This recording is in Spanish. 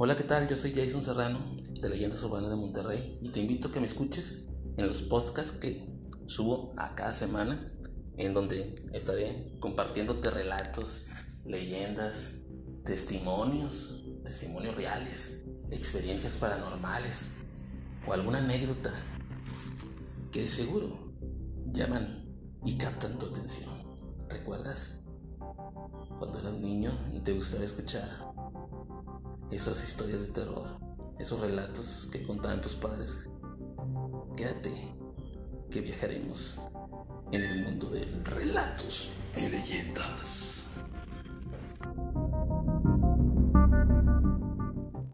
Hola, ¿qué tal? Yo soy Jason Serrano de Leyendas Urbanas de Monterrey y te invito a que me escuches en los podcasts que subo a cada semana en donde estaré compartiéndote relatos, leyendas, testimonios, testimonios reales, experiencias paranormales o alguna anécdota que de seguro llaman y captan tu atención. ¿Recuerdas? Cuando eras niño y te gustaba escuchar esas historias de terror, esos relatos que contaban tus padres. Quédate, que viajaremos en el mundo de relatos.